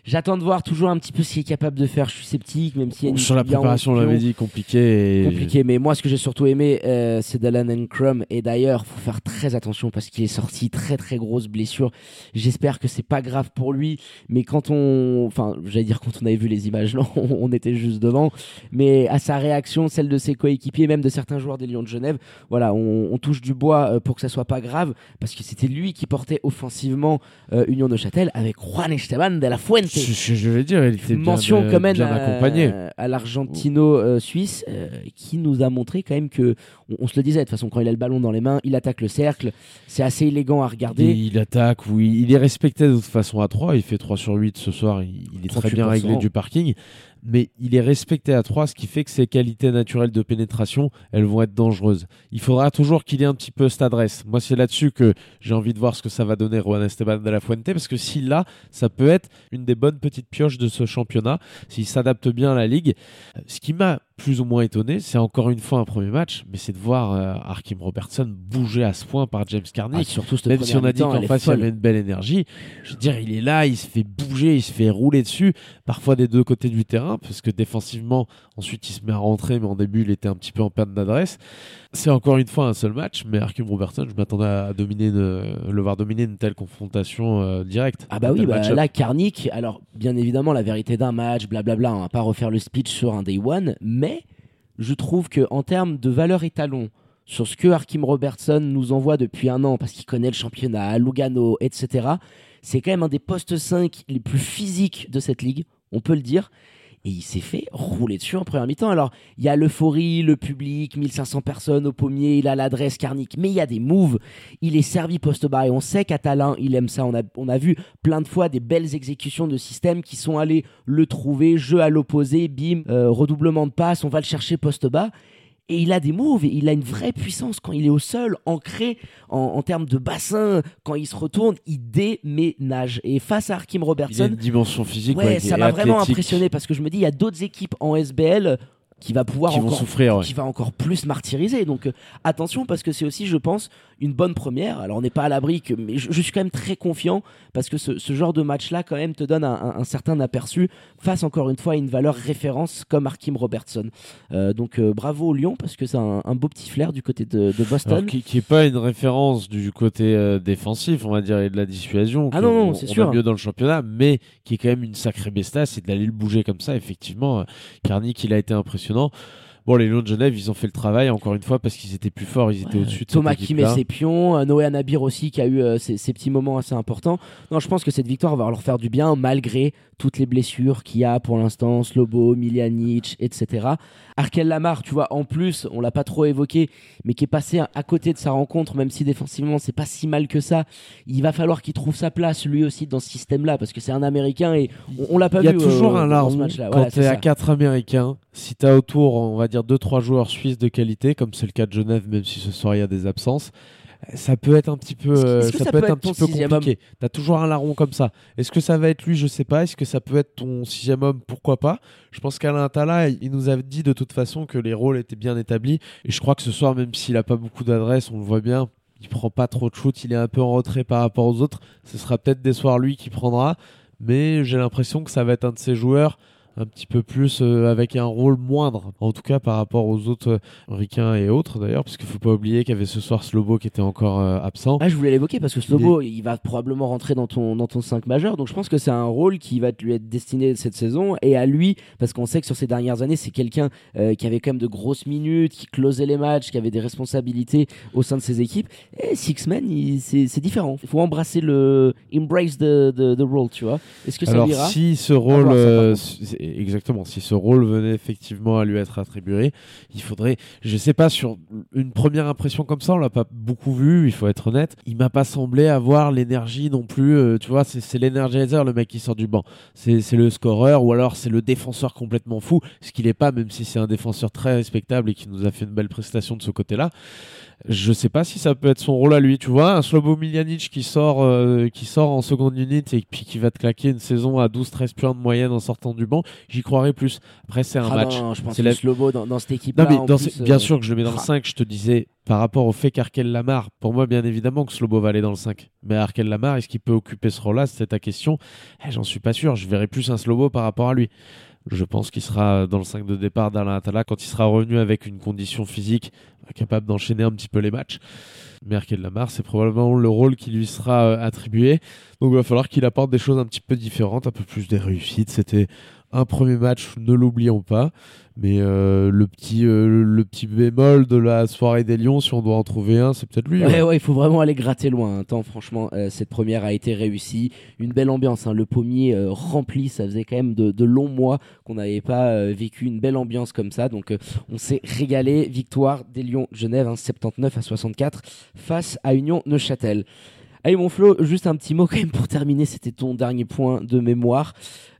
J'attends de voir toujours un petit peu ce qu'il est capable de faire. Je suis sceptique, même si Sur la préparation, on l'avait dit, compliqué. Et... Compliqué, mais moi, ce que j'ai surtout aimé, euh, c'est Dallin Crum. Et d'ailleurs, faut faire très attention parce qu'il est sorti très très grosse blessure. J'espère que c'est pas grave pour lui, mais quand on, enfin, j'allais dire quand on avait vu les images, <laughs> non, on était juste devant. Mais à sa réaction, celle de ses coéquipiers, même de certains joueurs des Lions de Genève, voilà, on, touche du bois euh, pour que ça soit pas grave, parce que c'était lui qui portait offensivement euh, Union de Châtel avec Juan Esteban de la Fuente. Je, je vais dire, il était mention bien, quand même bien accompagné. à l'argentino-suisse qui nous a montré quand même que, on, se le disait de toute façon, quand il a le ballon dans les mains, il attaque le cercle, c'est assez élégant à regarder. Il, il attaque, oui, il est respecté de toute façon à 3, il fait 3 sur 8 ce soir, il, il est très bien réglé du parking mais il est respecté à 3, ce qui fait que ses qualités naturelles de pénétration, elles vont être dangereuses. Il faudra toujours qu'il ait un petit peu cette adresse. Moi, c'est là-dessus que j'ai envie de voir ce que ça va donner Juan Esteban de la Fuente, parce que s'il l'a, ça peut être une des bonnes petites pioches de ce championnat, s'il s'adapte bien à la ligue. Ce qui m'a plus ou moins étonné, c'est encore une fois un premier match, mais c'est de voir euh, Arkim Robertson bouger à ce point par James Carney. Ah, surtout Même si on a dit qu'en face il avait une belle énergie, je veux dire, il est là, il se fait bouger, il se fait rouler dessus, parfois des deux côtés du terrain, parce que défensivement, ensuite il se met à rentrer, mais en début il était un petit peu en panne d'adresse. C'est encore une fois un seul match, mais Arkim Robertson, je m'attendais à dominer le voir dominer une telle confrontation euh, directe. Ah bah oui, bah, là Karnik, alors bien évidemment la vérité d'un match, blablabla, on va pas refaire le speech sur un day one, mais je trouve que en termes de valeur étalon sur ce que Arkim Robertson nous envoie depuis un an, parce qu'il connaît le championnat, Lugano, etc., c'est quand même un des postes 5 les plus physiques de cette ligue, on peut le dire et il s'est fait rouler dessus en première mi-temps. Alors, il y a l'euphorie, le public, 1500 personnes au pommier, il a l'adresse carnique, mais il y a des moves. Il est servi post-bas et on sait qu'Atalin, il aime ça. On a, on a vu plein de fois des belles exécutions de systèmes qui sont allés le trouver, jeu à l'opposé, bim, euh, redoublement de passe, on va le chercher post-bas et il a des moves, il a une vraie puissance quand il est au sol, ancré en, termes de bassin. Quand il se retourne, il déménage. Et face à Arkim Robertson, il a une dimension physique. Ouais, ça m'a vraiment impressionné parce que je me dis, il y a d'autres équipes en SBL qui va pouvoir qui encore, vont souffrir, qui va encore plus martyriser. Donc euh, attention parce que c'est aussi, je pense, une bonne première. Alors on n'est pas à l'abri, mais je, suis quand même très confiant parce que ce, genre de match-là quand même te donne un, certain aperçu face encore une fois à une valeur référence comme Arkim Robertson. Euh, donc euh, bravo au Lyon parce que c'est un, beau petit flair du côté de, Boston. qui, n'est pas une référence du côté défensif, on va dire, et de la dissuasion. Ah non, non, c'est sûr. mieux dans le championnat, mais qui est quand même une sacrée bestasse c'est d'aller le bouger comme ça. Effectivement, Karnik, il a été impressionnant Bon, les Lions de Genève, ils ont fait le travail encore une fois parce qu'ils étaient plus forts, ils étaient au-dessus de Thomas qui met ses pions, euh, Noé Anabir aussi qui a eu euh, ses, petits moments assez importants. Non, je pense que cette victoire va leur faire du bien malgré toutes les blessures qu'il y a pour l'instant, Slobo, Miljanic, etc. Arkel Lamar, tu vois, en plus, on l'a pas trop évoqué, mais qui est passé à côté de sa rencontre, même si défensivement c'est pas si mal que ça. Il va falloir qu'il trouve sa place lui aussi dans ce système-là parce que c'est un Américain et on, l'a pas vu. Il y a toujours euh, un larron quand tu es à quatre Américains. Si tu as autour, on va dire deux trois joueurs suisses de qualité, comme c'est le cas de Genève, même si ce soir il y a des absences ça peut être un petit peu, euh, ça, peut être, un petit peu compliqué. T'as toujours un larron comme ça. Est-ce que ça va être lui? Je sais pas. Est-ce que ça peut être ton sixième homme? Pourquoi pas? Je pense qu'Alain Attala, il nous a dit de toute façon que les rôles étaient bien établis. Et je crois que ce soir, même s'il a pas beaucoup d'adresse, on le voit bien. Il prend pas trop de shoot, il est un peu en retrait par rapport aux autres. Ce sera peut-être des soirs lui qui prendra, mais j'ai l'impression que ça va être un de ces joueurs un petit peu plus euh, avec un rôle moindre, en tout cas par rapport aux autres euh, ricains et autres d'ailleurs, parce qu'il faut pas oublier qu'il y avait ce soir Slobo qui était encore euh, absent. Ah, je voulais l'évoquer parce que Slobo, il, va probablement rentrer dans ton, dans ton 5 majeur, donc je pense que c'est un rôle qui va lui être destiné cette saison et à lui, parce qu'on sait que sur ces dernières années, c'est quelqu'un qui avait quand même de grosses minutes, qui closait les matchs, qui avait des responsabilités au sein de ses équipes. Et Six Men, c'est différent. Il faut embrasser le embrace the, the, role, tu vois. Est-ce que ça Alors, ira? si ce rôle, exactement. Si ce rôle venait effectivement à lui être attribué, il faudrait, je sais pas, sur une première impression comme ça, on l'a pas beaucoup vu, il faut être honnête. Il m'a pas semblé avoir l'énergie non plus, euh, tu vois, c'est l'énergizer, le mec qui sort du banc. C'est le scoreur ou alors c'est le défenseur complètement fou, ce qu'il est pas, même si c'est un défenseur très respectable et qui nous a fait une belle prestation de ce côté-là. Je sais pas si ça peut être son rôle à lui, tu vois, un Slobo Miljanic qui sort, euh, qui sort en seconde unité et puis qui va te claquer une saison à 12-13 points de moyenne en sortant du banc. j'y croirais plus. Après, c'est un Ah match. non, je pense c'est que la- Slobo dans, dans cette Non, équipe-là. mais en dans plus, ce- bien euh, sûr que je le mets dans le ah. 5. Je te disais, par rapport au fait qu'Arkel Lamar, pour moi, bien évidemment que Slobo va aller dans le 5. Mais Arkel Lamar, est-ce qu'il peut occuper ce rôle-là? C'est ta question. Eh, J'en suis pas sûr. Je verrai plus un Slobo par rapport à lui. Je pense qu'il sera dans le 5 de départ d'Alain Atala quand il sera revenu avec une condition physique capable d'enchaîner un petit peu les matchs. Mais Arkel Lamar, c'est probablement le rôle qui lui sera euh, attribué. Donc il va falloir qu'il apporte des choses un petit peu différentes, un peu plus des réussites. C'était un premier match, ne l'oublions pas. Mais euh, le, petit, euh, le petit bémol de la soirée des Lions, si on doit en trouver un, c'est peut-être lui. Ouais, ouais. ouais, il faut vraiment aller gratter loin. hein. Tant, franchement, euh, cette première a été réussie. Une belle ambiance. hein. Le pommier rempli, ça faisait quand même de, de longs mois qu'on n'avait pas vécu une belle ambiance comme ça. Donc, on s'est régalé. Victoire des Lions Genève, hein, 79 à 64 face à Union Neuchâtel. Allez, mon Flo, juste un petit mot quand même pour terminer. C'était ton dernier point de mémoire.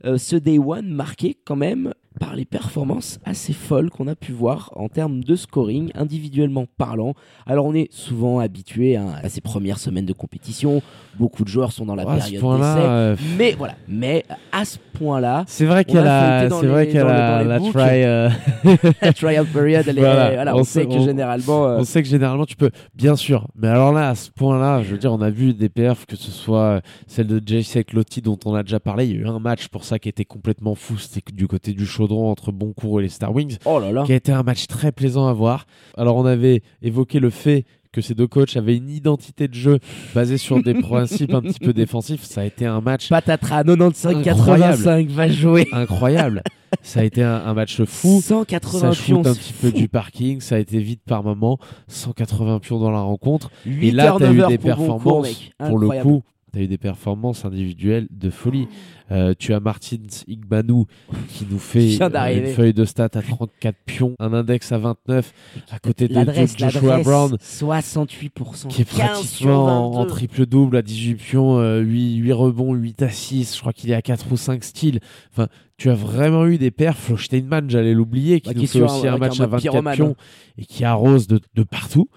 Euh, ce Day One marqué quand même par les performances assez folles qu'on a pu voir en termes de scoring, individuellement parlant. Alors on est souvent habitué à ces premières semaines de compétition, beaucoup de joueurs sont dans la ce période d'essai, euh, mais voilà, mais à ce point-là, c'est vrai qu'elle a c'est vrai qu'elle a la try. euh, <laughs> la period, elle est- Voilà, voilà, on on, sait- que on- généralement, euh, On sait que généralement tu peux, bien sûr, mais alors là, à ce point-là, je veux dire, on a vu des perfs, que ce soit celle de JC Lotti dont on a déjà parlé, il y a eu un match pour ça qui était complètement fou, c'était du côté du chaudron entre Boncourt et les Star Wings, oh là là, qui a été un match très plaisant à voir. Alors on avait évoqué le fait que ces deux coachs avaient une identité de jeu basée sur des <laughs> principes un petit peu défensifs, ça a été un match patatras 95 Incroyable. 85 va jouer. incroyable, ça a été un, un match fou. 180 Ça pions, un petit peu du parking, ça a été vite par moment, 180 pions dans la rencontre. Et 8 là, tu as eu des performances, pour le coup, tu as eu des performances individuelles de folie. Euh, tu as Martins Igbanou qui nous fait <laughs> une feuille de stats à 34 pions, un index à 29, à côté de, Joshua Brown 68%. qui est 15 sur pratiquement en, 22. triple-double à 18 pions, euh, 8, 8 rebonds, 8 à 6, je crois qu'il est à 4 ou 5 styles. Enfin, tu as vraiment eu des perfs. Flo Steinman, j'allais l'oublier, qui Bah, nous qui fait aussi un- match à mode 24 pyromane, pions et qui arrose de, de partout.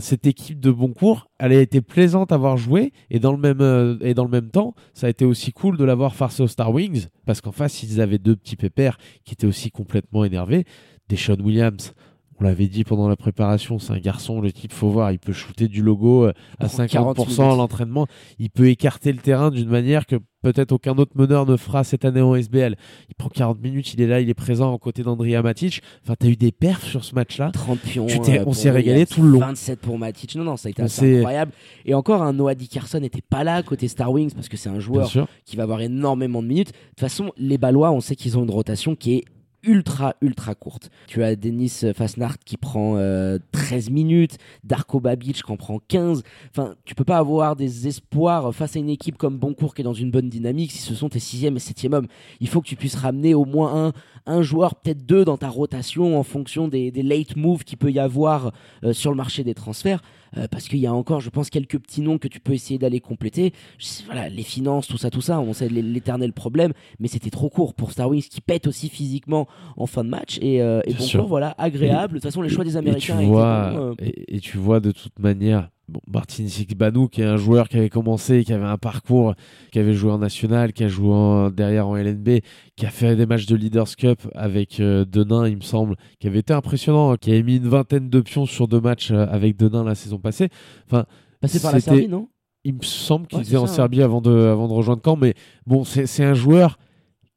Cette équipe de Boncourt, elle a été plaisante à avoir joué et dans le même euh, temps, ça a été aussi cool de l'avoir face aux Star Wings parce qu'en face, ils avaient deux petits pépères qui étaient aussi complètement énervés. Deshaun Williams, on l'avait dit pendant la préparation, c'est un garçon, le type, faut voir, il peut shooter du logo euh, à Pour 40 50% à l'entraînement, il peut écarter le terrain d'une manière que peut-être aucun autre meneur ne fera cette année en SBL. Il prend 40 minutes, il est là, il est présent aux côtés d'Andrea Matic. Enfin, t'as eu des perfs sur ce match-là. 30 pions. Tu t'es- euh, on s'est régalé tout le long. 27 pour Matic. Non, non, ça a été assez incroyable. Et encore, un Noah Dickerson n'était pas là côté Star Wings parce que c'est un joueur qui va avoir énormément de minutes. De toute façon, les Ballois, on sait qu'ils ont une rotation qui est ultra ultra courte. Tu as Denis Fasnart qui prend euh, 13 minutes, Darko Babic qui en prend 15. Enfin, tu peux pas avoir des espoirs face à une équipe comme Boncourt qui est dans une bonne dynamique si ce sont tes sixième et septième hommes. Il faut que tu puisses ramener au moins un, un joueur, peut-être deux dans ta rotation en fonction des, des late moves qu'il peut y avoir euh, sur le marché des transferts. Euh, parce qu'il y a encore, je pense, quelques petits noms que tu peux essayer d'aller compléter. Je voilà, les finances, tout ça, tout ça, on sait l'é- l'éternel problème, mais c'était trop court pour Star Wings qui pète aussi physiquement en fin de match. Et, euh, et Bien bon, sûr. cours, voilà, agréable. De toute façon, les choix des Et tu Américains vois, euh, et, et tu vois de toute manière, bon, Martin Sikbanou, qui est un joueur qui avait commencé, qui avait un parcours, qui avait joué en national, qui a joué en- derrière en LNB, qui a fait des matchs de Leaders Cup avec euh, Denain, il me semble, qui avait été impressionnant, hein, qui avait mis une vingtaine de pions sur deux matchs euh, avec Denain la saison passée. Enfin, passé par la Serbie, non? Il me semble qu'il Ouais, était en. Serbie avant de, avant de rejoindre Caen, mais bon, c'est un joueur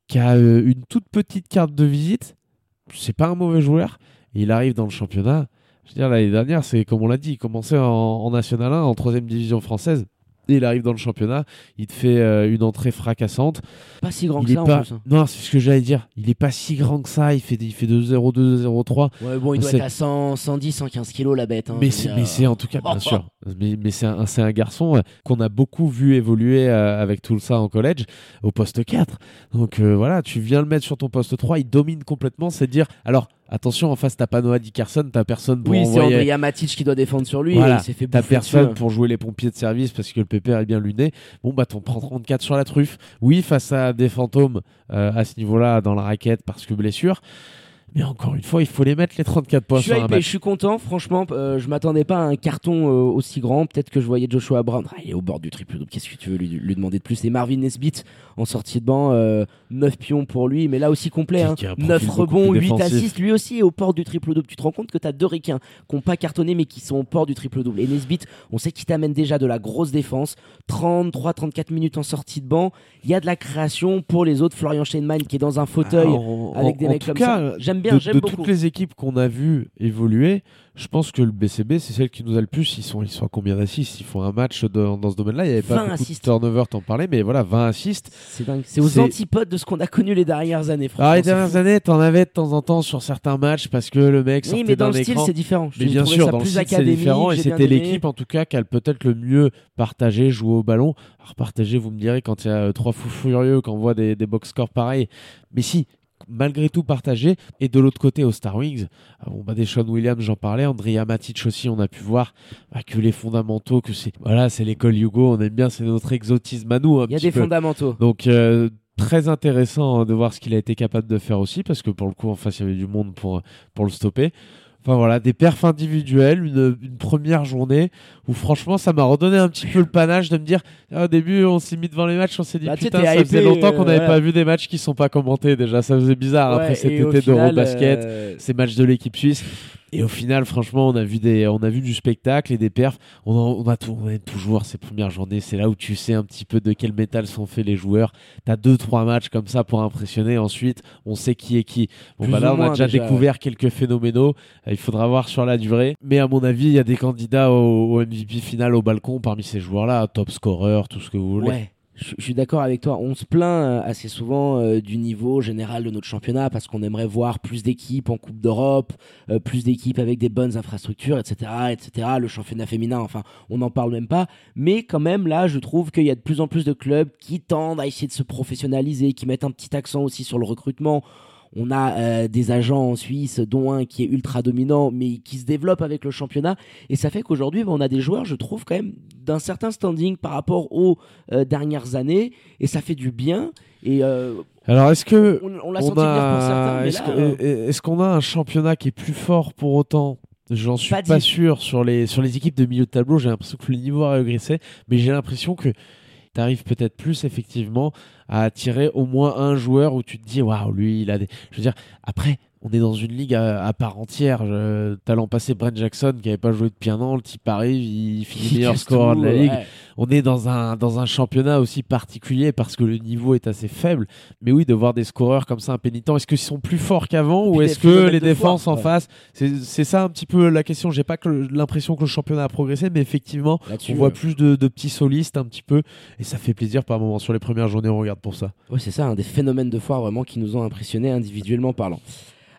qui a euh, une toute petite carte de visite. C'est pas un mauvais joueur. Il arrive dans le championnat. Je veux dire, l'année dernière, c'est comme on l'a dit, il commençait en, en National 1, en troisième division française. Et il arrive dans le championnat, il te fait euh, une entrée fracassante. Pas si grand il que ça en plus. hein. Non, c'est ce que j'allais dire. Il est pas si grand que ça. Il fait, il fait 2-0, 2-0-3. Ouais, bon, il doit être à 100, 110, 115 kilos la bête. hein, Mais c'est, en tout cas, bien sûr. <laughs> Mais, mais c'est un, un garçon euh, qu'on a beaucoup vu évoluer euh, avec tout ça en collège au poste 4. Donc voilà, tu viens le mettre sur ton poste 3, il domine complètement. C'est dire, alors attention, en face, t'as pas Noah Dickerson, t'as personne pour Oui, c'est envoyer. Andrea Matic qui doit défendre sur lui. Voilà, et il s'est fait T'as personne dessus. pour jouer les pompiers de service parce que le pépère est bien luné. Bon, bah, t'en prends 34 sur la truffe. Oui, face à des fantômes euh, à ce niveau-là dans la raquette parce que blessure. Mais encore une fois, il faut les mettre les 34 points Je suis, sur un hypé, match. je suis content, franchement, euh, je m'attendais pas à un carton euh, aussi grand. Peut-être que je voyais Joshua Brown. Ah, il est au bord du triple double. Qu'est-ce que tu veux lui, lui demander de plus? Et Marvin Nesbitt en sortie de banc, euh, 9 pions pour lui, mais là aussi complet. Qui- Hein. qui a un profil 9 beaucoup rebonds, plus 8 défensif. assists. Lui aussi est au port du triple double. Tu te rends compte que tu as deux ricains qui n'ont pas cartonné, mais qui sont au port du triple double. Et Nesbitt, on sait qu'il t'amène déjà de la grosse défense. 33-34 minutes en sortie de banc. Il y a de la création pour les autres. Florian Steinman qui est dans un fauteuil. Ah, en- avec des en mecs tout comme cas, ça. J'aime bien, de, j'aime de beaucoup. toutes les équipes qu'on a vues évoluer, je pense que le BCB, c'est celle qui nous a le plus. Ils sont, ils sont à combien d'assists? Ils font un match dans, dans ce domaine-là. Il n'y avait pas 20 beaucoup assists. de turnover, t'en parlais, mais voilà, 20 assists. C'est dingue. C'est aux C'est- antipodes de ce qu'on a connu les dernières années. Alors, les franchement, c'est dernières années, t'en avais de temps en temps sur certains matchs parce que le mec Oui, sortait mais dans d'un le style, écran. c'est différent. Mais J'ai bien sûr, ça dans le plus style, c'est académique, différent et c'était l'équipe en tout cas qui a peut-être le mieux partagé, joué au ballon. Alors partagé, vous me direz quand il y a euh, trois fous furieux, quand on voit des, des box scores pareils. Mais si, malgré tout partagé. Et de l'autre côté, au Star Wings, euh, bon, bah, des Sean Williams, j'en parlais, Andrea Matic aussi, on a pu voir bah, que les fondamentaux, que c'est voilà, c'est l'école Hugo, on aime bien, c'est notre exotisme à nous. Il y a des peu. fondamentaux. Donc euh, très intéressant hein, de voir ce qu'il a été capable de faire aussi, parce que pour le coup, en face, il y avait du monde pour, pour le stopper. Enfin voilà, des perfs individuels, une, une première journée où franchement ça m'a redonné un petit peu le panache de me dire ah, au début on s'est mis devant les matchs, on s'est dit Bah, putain ça faisait longtemps qu'on euh, n'avait pas vu des matchs qui sont pas commentés déjà, ça faisait bizarre après Ouais, cet été d'Eurobasket, euh, ces matchs de l'équipe suisse. Et au final, franchement, on a vu des, on a vu du spectacle et des perfs. On, en- on a tout, on aime toujours ces premières journées. C'est là où tu sais un petit peu de quel métal sont faits les joueurs. T'as deux, trois matchs comme ça pour impressionner. Ensuite, on sait qui est qui. Bon, Plus bah là, on a déjà, découvert quelques phénoménaux. Euh, Il faudra voir sur la durée. Mais à mon avis, il y a des candidats au, au MVP final au balcon parmi ces joueurs-là, top scorer, tout ce que vous voulez. Ouais. Je suis d'accord avec toi. On se plaint euh, assez souvent euh, du niveau général de notre championnat parce qu'on aimerait voir plus d'équipes en Coupe d'Europe, euh, plus d'équipes avec des bonnes infrastructures, etc., etc. Le championnat féminin, enfin, on n'en parle même pas. Mais quand même, là, je trouve qu'il y a de plus en plus de clubs qui tendent à essayer de se professionnaliser, qui mettent un petit accent aussi sur le recrutement. On a euh, des agents en Suisse, dont un qui est ultra dominant, mais qui se développe avec le championnat. Et ça fait qu'aujourd'hui, bah, on a des joueurs, je trouve, quand même, d'un certain standing par rapport aux euh, dernières années. Et ça fait du bien. Et euh, Alors, est-ce que on, on l'a on senti a- pour certains. Est-ce qu'on a un championnat qui est plus fort pour autant? J'en suis Pas sûr sur les, sur les équipes de milieu de tableau. J'ai l'impression que le niveau a régressé, mais j'ai l'impression que tu arrives peut-être plus effectivement à attirer au moins un joueur où tu te dis waouh, lui, il a des. Je veux dire, après. On est dans une ligue à, à part entière. T'as l'an passé Brent Jackson qui avait pas joué depuis un an. Le type arrive, il finit meilleur tout, de la ligue ouais. on est dans un, dans un championnat aussi particulier parce que le niveau est assez faible. Mais oui, de voir des scoreurs comme ça impénitents, est-ce qu'ils sont plus forts qu'avant ou est-ce que les défenses en ouais. face, c'est ça un petit peu la question. J'ai pas que l'impression que le championnat a progressé, mais effectivement, on voit euh, plus de, de petits solistes un petit peu et ça fait plaisir par moments. Sur les premières journées, on regarde pour ça. Ouais, c'est ça, un des phénomènes de foire vraiment qui nous ont impressionnés individuellement parlant.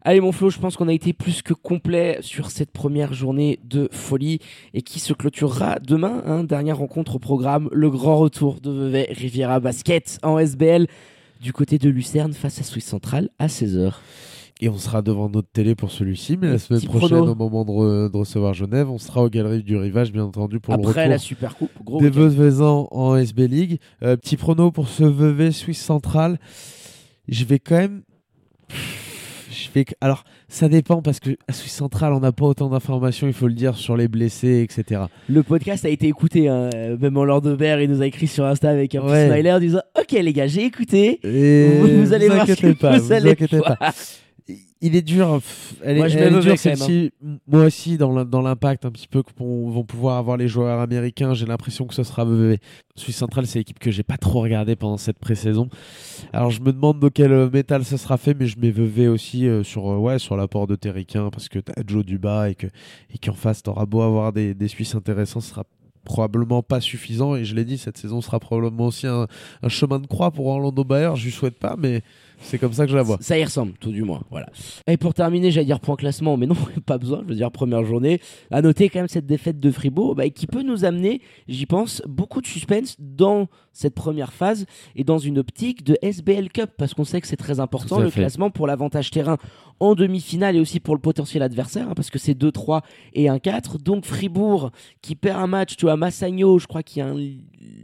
Allez mon Flo, je pense qu'on a été plus que complet sur cette première journée de folie et qui se clôturera demain. hein, dernière rencontre au programme, le grand retour de Vevey Riviera Basket en SBL du côté de Lucerne face à Suisse Centrale à 16h. Et on sera devant notre télé pour celui-ci, mais la semaine prochaine, prono. au moment de, re- de recevoir Genève, on sera aux Galeries du Rivage, bien entendu, pour le Après retour la Super Coupe, gros des. Veuvezans en SB League. Euh, petit prono pour ce Vevey Suisse Central. Je vais quand même. Alors, ça dépend parce que à Suisse Central, on n'a pas autant d'informations, il faut le dire, sur les blessés, etc. Le podcast a été écouté, hein, même en Lord Aubert, il nous a écrit sur Insta avec un petit smiley en disant Ok les gars, j'ai écouté. Et Vous- vous allez voir ce que pas, vous vous allez inquiétez voir. pas. Il est dur, pff, elle Moi, est, je elle est dure celle-ci. Moi aussi, dans l'impact un petit peu que vont, pouvoir avoir les joueurs américains, j'ai l'impression que ce sera Vevey. Suisse Central, c'est l'équipe que j'ai pas trop regardé pendant cette pré-saison. Alors je me demande de quel euh, métal ça sera fait, mais je mets Vevey aussi euh, sur, euh, ouais, sur l'apport de Terricain parce que t'as Joe Duba et que et qu'en face t'auras beau avoir des, des Suisses intéressants, ce sera probablement pas suffisant et je l'ai dit cette saison sera probablement aussi un, un chemin de croix pour Orlando Bayer je lui souhaite pas mais c'est comme ça que je la vois Ça y ressemble, tout du moins. Voilà. Et pour terminer, j'allais dire point classement, mais non, <laughs> pas besoin. Je veux dire première journée. À noter quand même cette défaite de Fribourg, bah, qui peut nous amener, j'y pense, beaucoup de suspense dans cette première phase et dans une optique de SBL Cup, parce qu'on sait que c'est très important le fait. classement pour l'avantage terrain en demi-finale et aussi pour le potentiel adversaire, hein, parce que c'est 2-3 et 1-4. Donc Fribourg qui perd un match, tu vois, Massagno, je crois qu'il y a un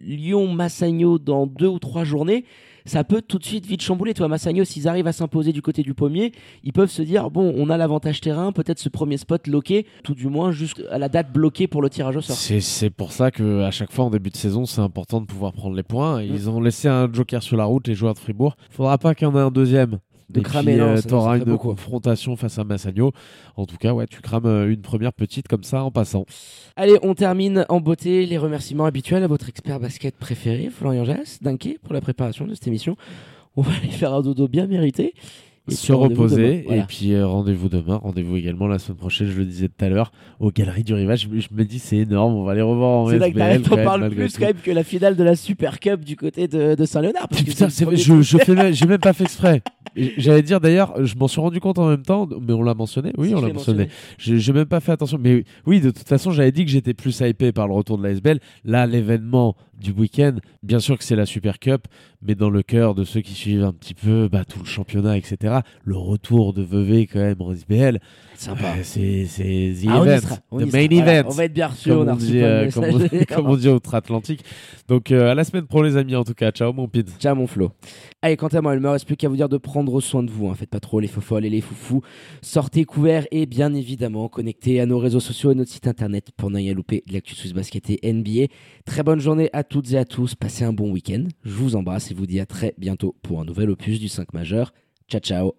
Lyon-Massagno dans deux ou trois journées ça peut tout de suite vite chambouler. Toi, Massagno, s'ils arrivent à s'imposer du côté du pommier, ils peuvent se dire bon, on a l'avantage terrain, peut-être ce premier spot loqué, tout du moins jusqu'à la date bloquée pour le tirage au sort. C'est pour ça que à chaque fois en début de saison, c'est important de pouvoir prendre les points. Ils mm. ont laissé un joker sur la route, les joueurs de Fribourg. Faudra pas qu'il y en ait un deuxième de cramer. Euh, T'auras une confrontation face à Massagno. En tout cas, ouais, tu crames euh, une première petite comme ça en passant. Allez, on termine en beauté les remerciements habituels à votre expert basket préféré, Florian Jass, Dunké, pour la préparation de cette émission. On va aller faire un dodo bien mérité se reposer. Et puis euh, rendez-vous demain. Rendez-vous également la semaine prochaine, je le disais tout à l'heure, aux Galeries du Rivage. Je, me dis, c'est énorme. On va les revoir en C'est vrai que parle plus quand même que la finale de la Super Cup du côté de, Saint-Léonard. Putain, je, je fais j'ai même pas fait exprès. J'allais dire d'ailleurs, je m'en suis rendu compte en même temps, mais on l'a mentionné. Oui, on l'a mentionné. J'ai même pas fait attention. Mais oui, de toute façon, j'avais dit que j'étais plus hypé par le retour de la SBL. Là, l'événement du week-end, bien sûr que c'est la Super Cup, mais dans le cœur de ceux qui suivent un petit peu bah, tout le championnat, etc., le retour de Vevey quand même en SBL, Sympa. c'est the ah, event, the main event. On va être bien sûr. Comme on, dit, euh, comme, on, dit outre-Atlantique. Donc euh, à la semaine pro les amis en tout cas. Ciao mon pid. Ciao mon Flo. Allez, quant à moi, il me reste plus qu'à vous dire de prendre soin de vous. Hein. Faites pas trop les faux folles et les foufous. Sortez couverts et bien évidemment connectez à nos réseaux sociaux et notre site internet pour ne rien louper l'actu Swiss Basket et NBA. Très bonne journée à toutes et à tous. Passez un bon week-end. Je vous embrasse et vous dis à très bientôt pour un nouvel opus du 5 majeur. Ciao ciao.